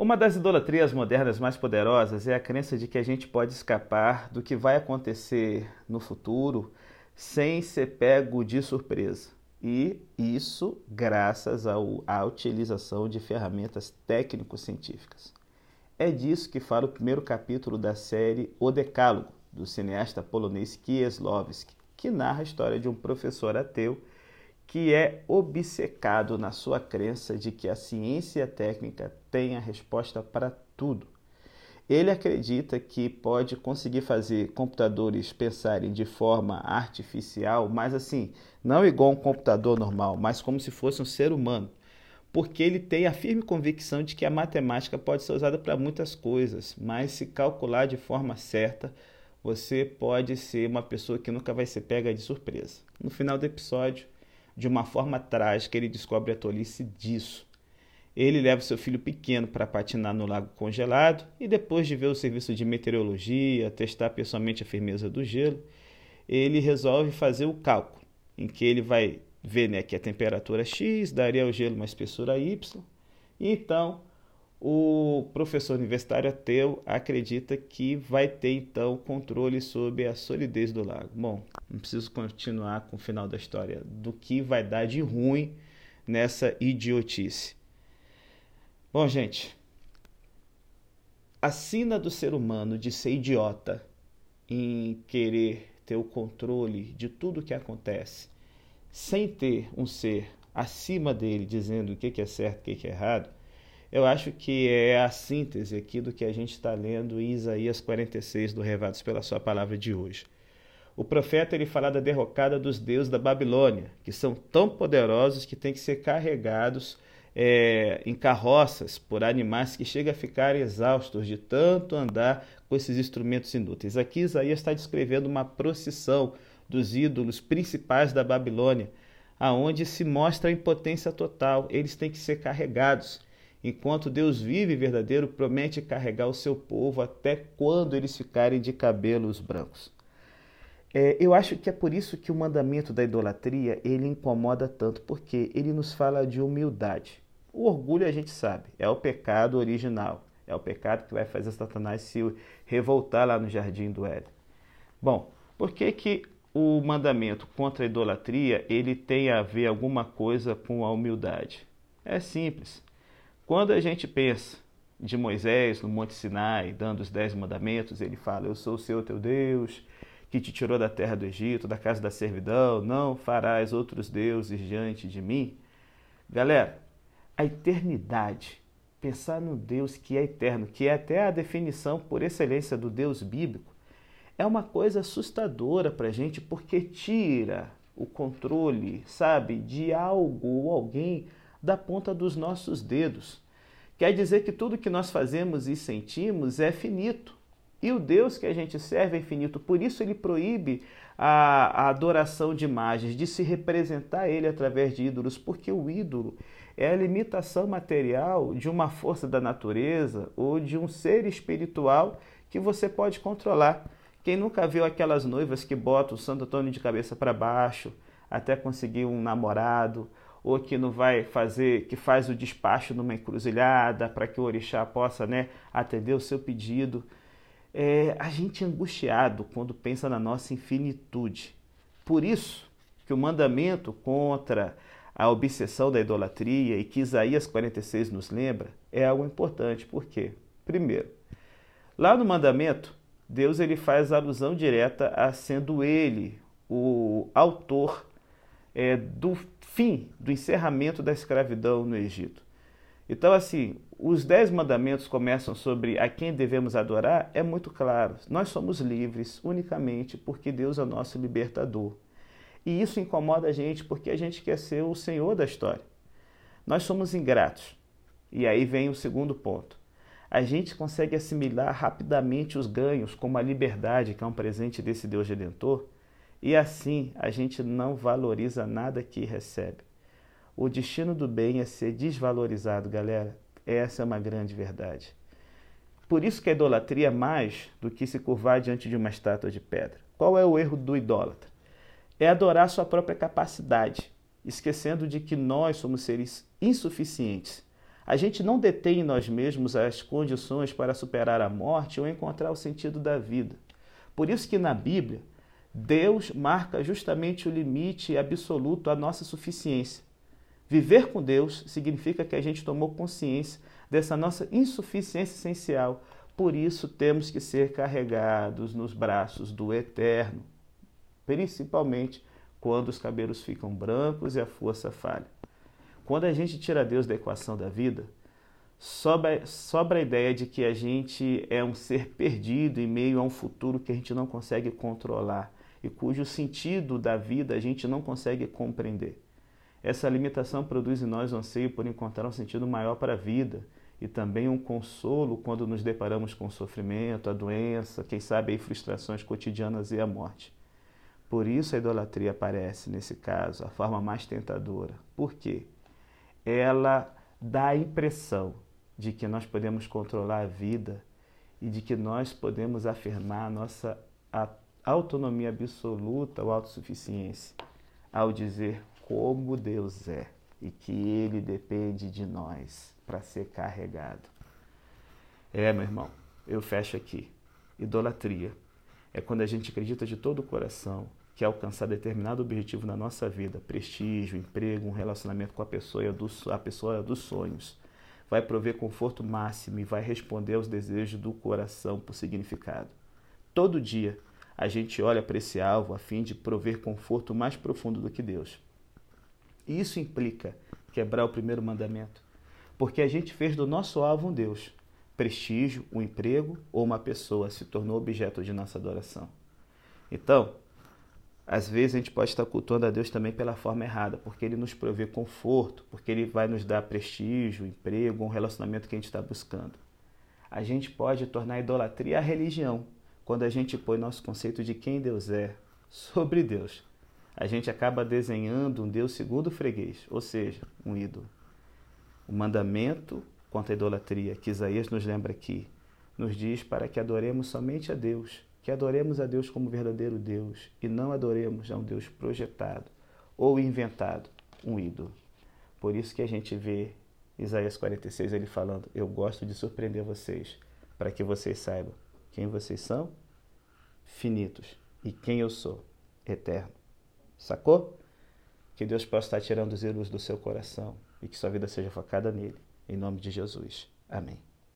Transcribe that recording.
Uma das idolatrias modernas mais poderosas é a crença de que a gente pode escapar do que vai acontecer no futuro sem ser pego de surpresa. E isso graças ao, à utilização de ferramentas técnico-científicas. É disso que fala o primeiro capítulo da série O Decálogo, do cineasta polonês Kieslowski, que narra a história de um professor ateu que é obcecado na sua crença de que a ciência técnica têm a resposta para tudo. Ele acredita que pode conseguir fazer computadores pensarem de forma artificial, mas assim, não igual um computador normal, mas como se fosse um ser humano. Porque ele tem a firme convicção de que a matemática pode ser usada para muitas coisas, mas se calcular de forma certa, você pode ser uma pessoa que nunca vai ser pega de surpresa. No final do episódio, de uma forma trágica, ele descobre a tolice disso. Ele leva seu filho pequeno para patinar no lago congelado e, depois de ver o serviço de meteorologia, testar pessoalmente a firmeza do gelo, ele resolve fazer o cálculo, em que ele vai ver né, que a temperatura X daria ao gelo uma espessura Y, e então o professor universitário ateu acredita que vai ter então controle sobre a solidez do lago. Bom, não preciso continuar com o final da história do que vai dar de ruim nessa idiotice. Bom, gente, a sina do ser humano de ser idiota em querer ter o controle de tudo que acontece, sem ter um ser acima dele dizendo o que é certo e o que é errado, eu acho que é a síntese aqui do que a gente está lendo em Isaías 46 do Revados pela Sua Palavra de hoje. O profeta ele fala da derrocada dos deuses da Babilônia, que são tão poderosos que têm que ser carregados é, em carroças por animais que chegam a ficar exaustos de tanto andar com esses instrumentos inúteis. Aqui Isaías está descrevendo uma procissão dos ídolos principais da Babilônia, aonde se mostra a impotência total. Eles têm que ser carregados enquanto Deus vive verdadeiro, promete carregar o seu povo até quando eles ficarem de cabelos brancos. É, eu acho que é por isso que o mandamento da idolatria ele incomoda tanto, porque ele nos fala de humildade. O orgulho a gente sabe, é o pecado original, é o pecado que vai fazer Satanás se revoltar lá no jardim do Éden. Bom, por que que o mandamento contra a idolatria ele tem a ver alguma coisa com a humildade? É simples. Quando a gente pensa de Moisés no Monte Sinai, dando os dez mandamentos, ele fala: Eu sou o Senhor teu Deus, que te tirou da terra do Egito, da casa da servidão, não farás outros deuses diante de mim. Galera, a eternidade, pensar no Deus que é eterno, que é até a definição por excelência do Deus bíblico, é uma coisa assustadora para a gente porque tira o controle, sabe, de algo ou alguém da ponta dos nossos dedos. Quer dizer que tudo que nós fazemos e sentimos é finito. E o Deus que a gente serve é infinito, por isso ele proíbe a, a, adoração de imagens, de se representar ele através de ídolos, porque o ídolo é a limitação material de uma força da natureza ou de um ser espiritual que você pode controlar. Quem nunca viu aquelas noivas que botam o Santo Antônio de cabeça para baixo até conseguir um namorado, ou que não vai fazer, que faz o despacho numa encruzilhada para que o orixá possa né, atender o seu pedido. É, a gente é angustiado quando pensa na nossa infinitude. Por isso que o mandamento contra a obsessão da idolatria e que Isaías 46 nos lembra é algo importante. Por quê? Primeiro, lá no mandamento, Deus ele faz alusão direta a sendo ele o autor é, do fim do encerramento da escravidão no Egito. Então, assim, os dez mandamentos começam sobre a quem devemos adorar, é muito claro. Nós somos livres unicamente porque Deus é o nosso libertador. E isso incomoda a gente porque a gente quer ser o senhor da história. Nós somos ingratos. E aí vem o segundo ponto. A gente consegue assimilar rapidamente os ganhos, como a liberdade, que é um presente desse Deus redentor, e assim a gente não valoriza nada que recebe. O destino do bem é ser desvalorizado, galera. Essa é uma grande verdade. Por isso que a idolatria é mais do que se curvar diante de uma estátua de pedra. Qual é o erro do idólatra? É adorar sua própria capacidade, esquecendo de que nós somos seres insuficientes. A gente não detém em nós mesmos as condições para superar a morte ou encontrar o sentido da vida. Por isso que na Bíblia, Deus marca justamente o limite absoluto à nossa suficiência. Viver com Deus significa que a gente tomou consciência dessa nossa insuficiência essencial. Por isso temos que ser carregados nos braços do Eterno, principalmente quando os cabelos ficam brancos e a força falha. Quando a gente tira Deus da equação da vida, sobra, sobra a ideia de que a gente é um ser perdido em meio a um futuro que a gente não consegue controlar e cujo sentido da vida a gente não consegue compreender. Essa limitação produz em nós um anseio por encontrar um sentido maior para a vida e também um consolo quando nos deparamos com o sofrimento, a doença, quem sabe aí frustrações cotidianas e a morte. Por isso a idolatria aparece nesse caso, a forma mais tentadora. Por quê? Ela dá a impressão de que nós podemos controlar a vida e de que nós podemos afirmar a nossa autonomia absoluta ou autossuficiência ao dizer como Deus é e que Ele depende de nós para ser carregado. É, meu irmão, eu fecho aqui. Idolatria é quando a gente acredita de todo o coração que alcançar determinado objetivo na nossa vida, prestígio, emprego, um relacionamento com a pessoa, a pessoa dos sonhos, vai prover conforto máximo e vai responder aos desejos do coração por significado. Todo dia a gente olha para esse alvo a fim de prover conforto mais profundo do que Deus. E isso implica quebrar o primeiro mandamento, porque a gente fez do nosso alvo um Deus. Prestígio, um emprego ou uma pessoa se tornou objeto de nossa adoração. Então, às vezes a gente pode estar cultuando a Deus também pela forma errada, porque Ele nos provê conforto, porque Ele vai nos dar prestígio, emprego, um relacionamento que a gente está buscando. A gente pode tornar a idolatria a religião, quando a gente põe nosso conceito de quem Deus é sobre Deus. A gente acaba desenhando um Deus segundo freguês, ou seja, um ídolo. O mandamento contra a idolatria que Isaías nos lembra aqui nos diz para que adoremos somente a Deus que adoremos a Deus como verdadeiro Deus e não adoremos a um Deus projetado ou inventado, um ídolo. Por isso que a gente vê Isaías 46 ele falando: Eu gosto de surpreender vocês, para que vocês saibam quem vocês são, finitos, e quem eu sou, eterno. Sacou? Que Deus possa estar tirando os ídolos do seu coração e que sua vida seja focada nele. Em nome de Jesus. Amém.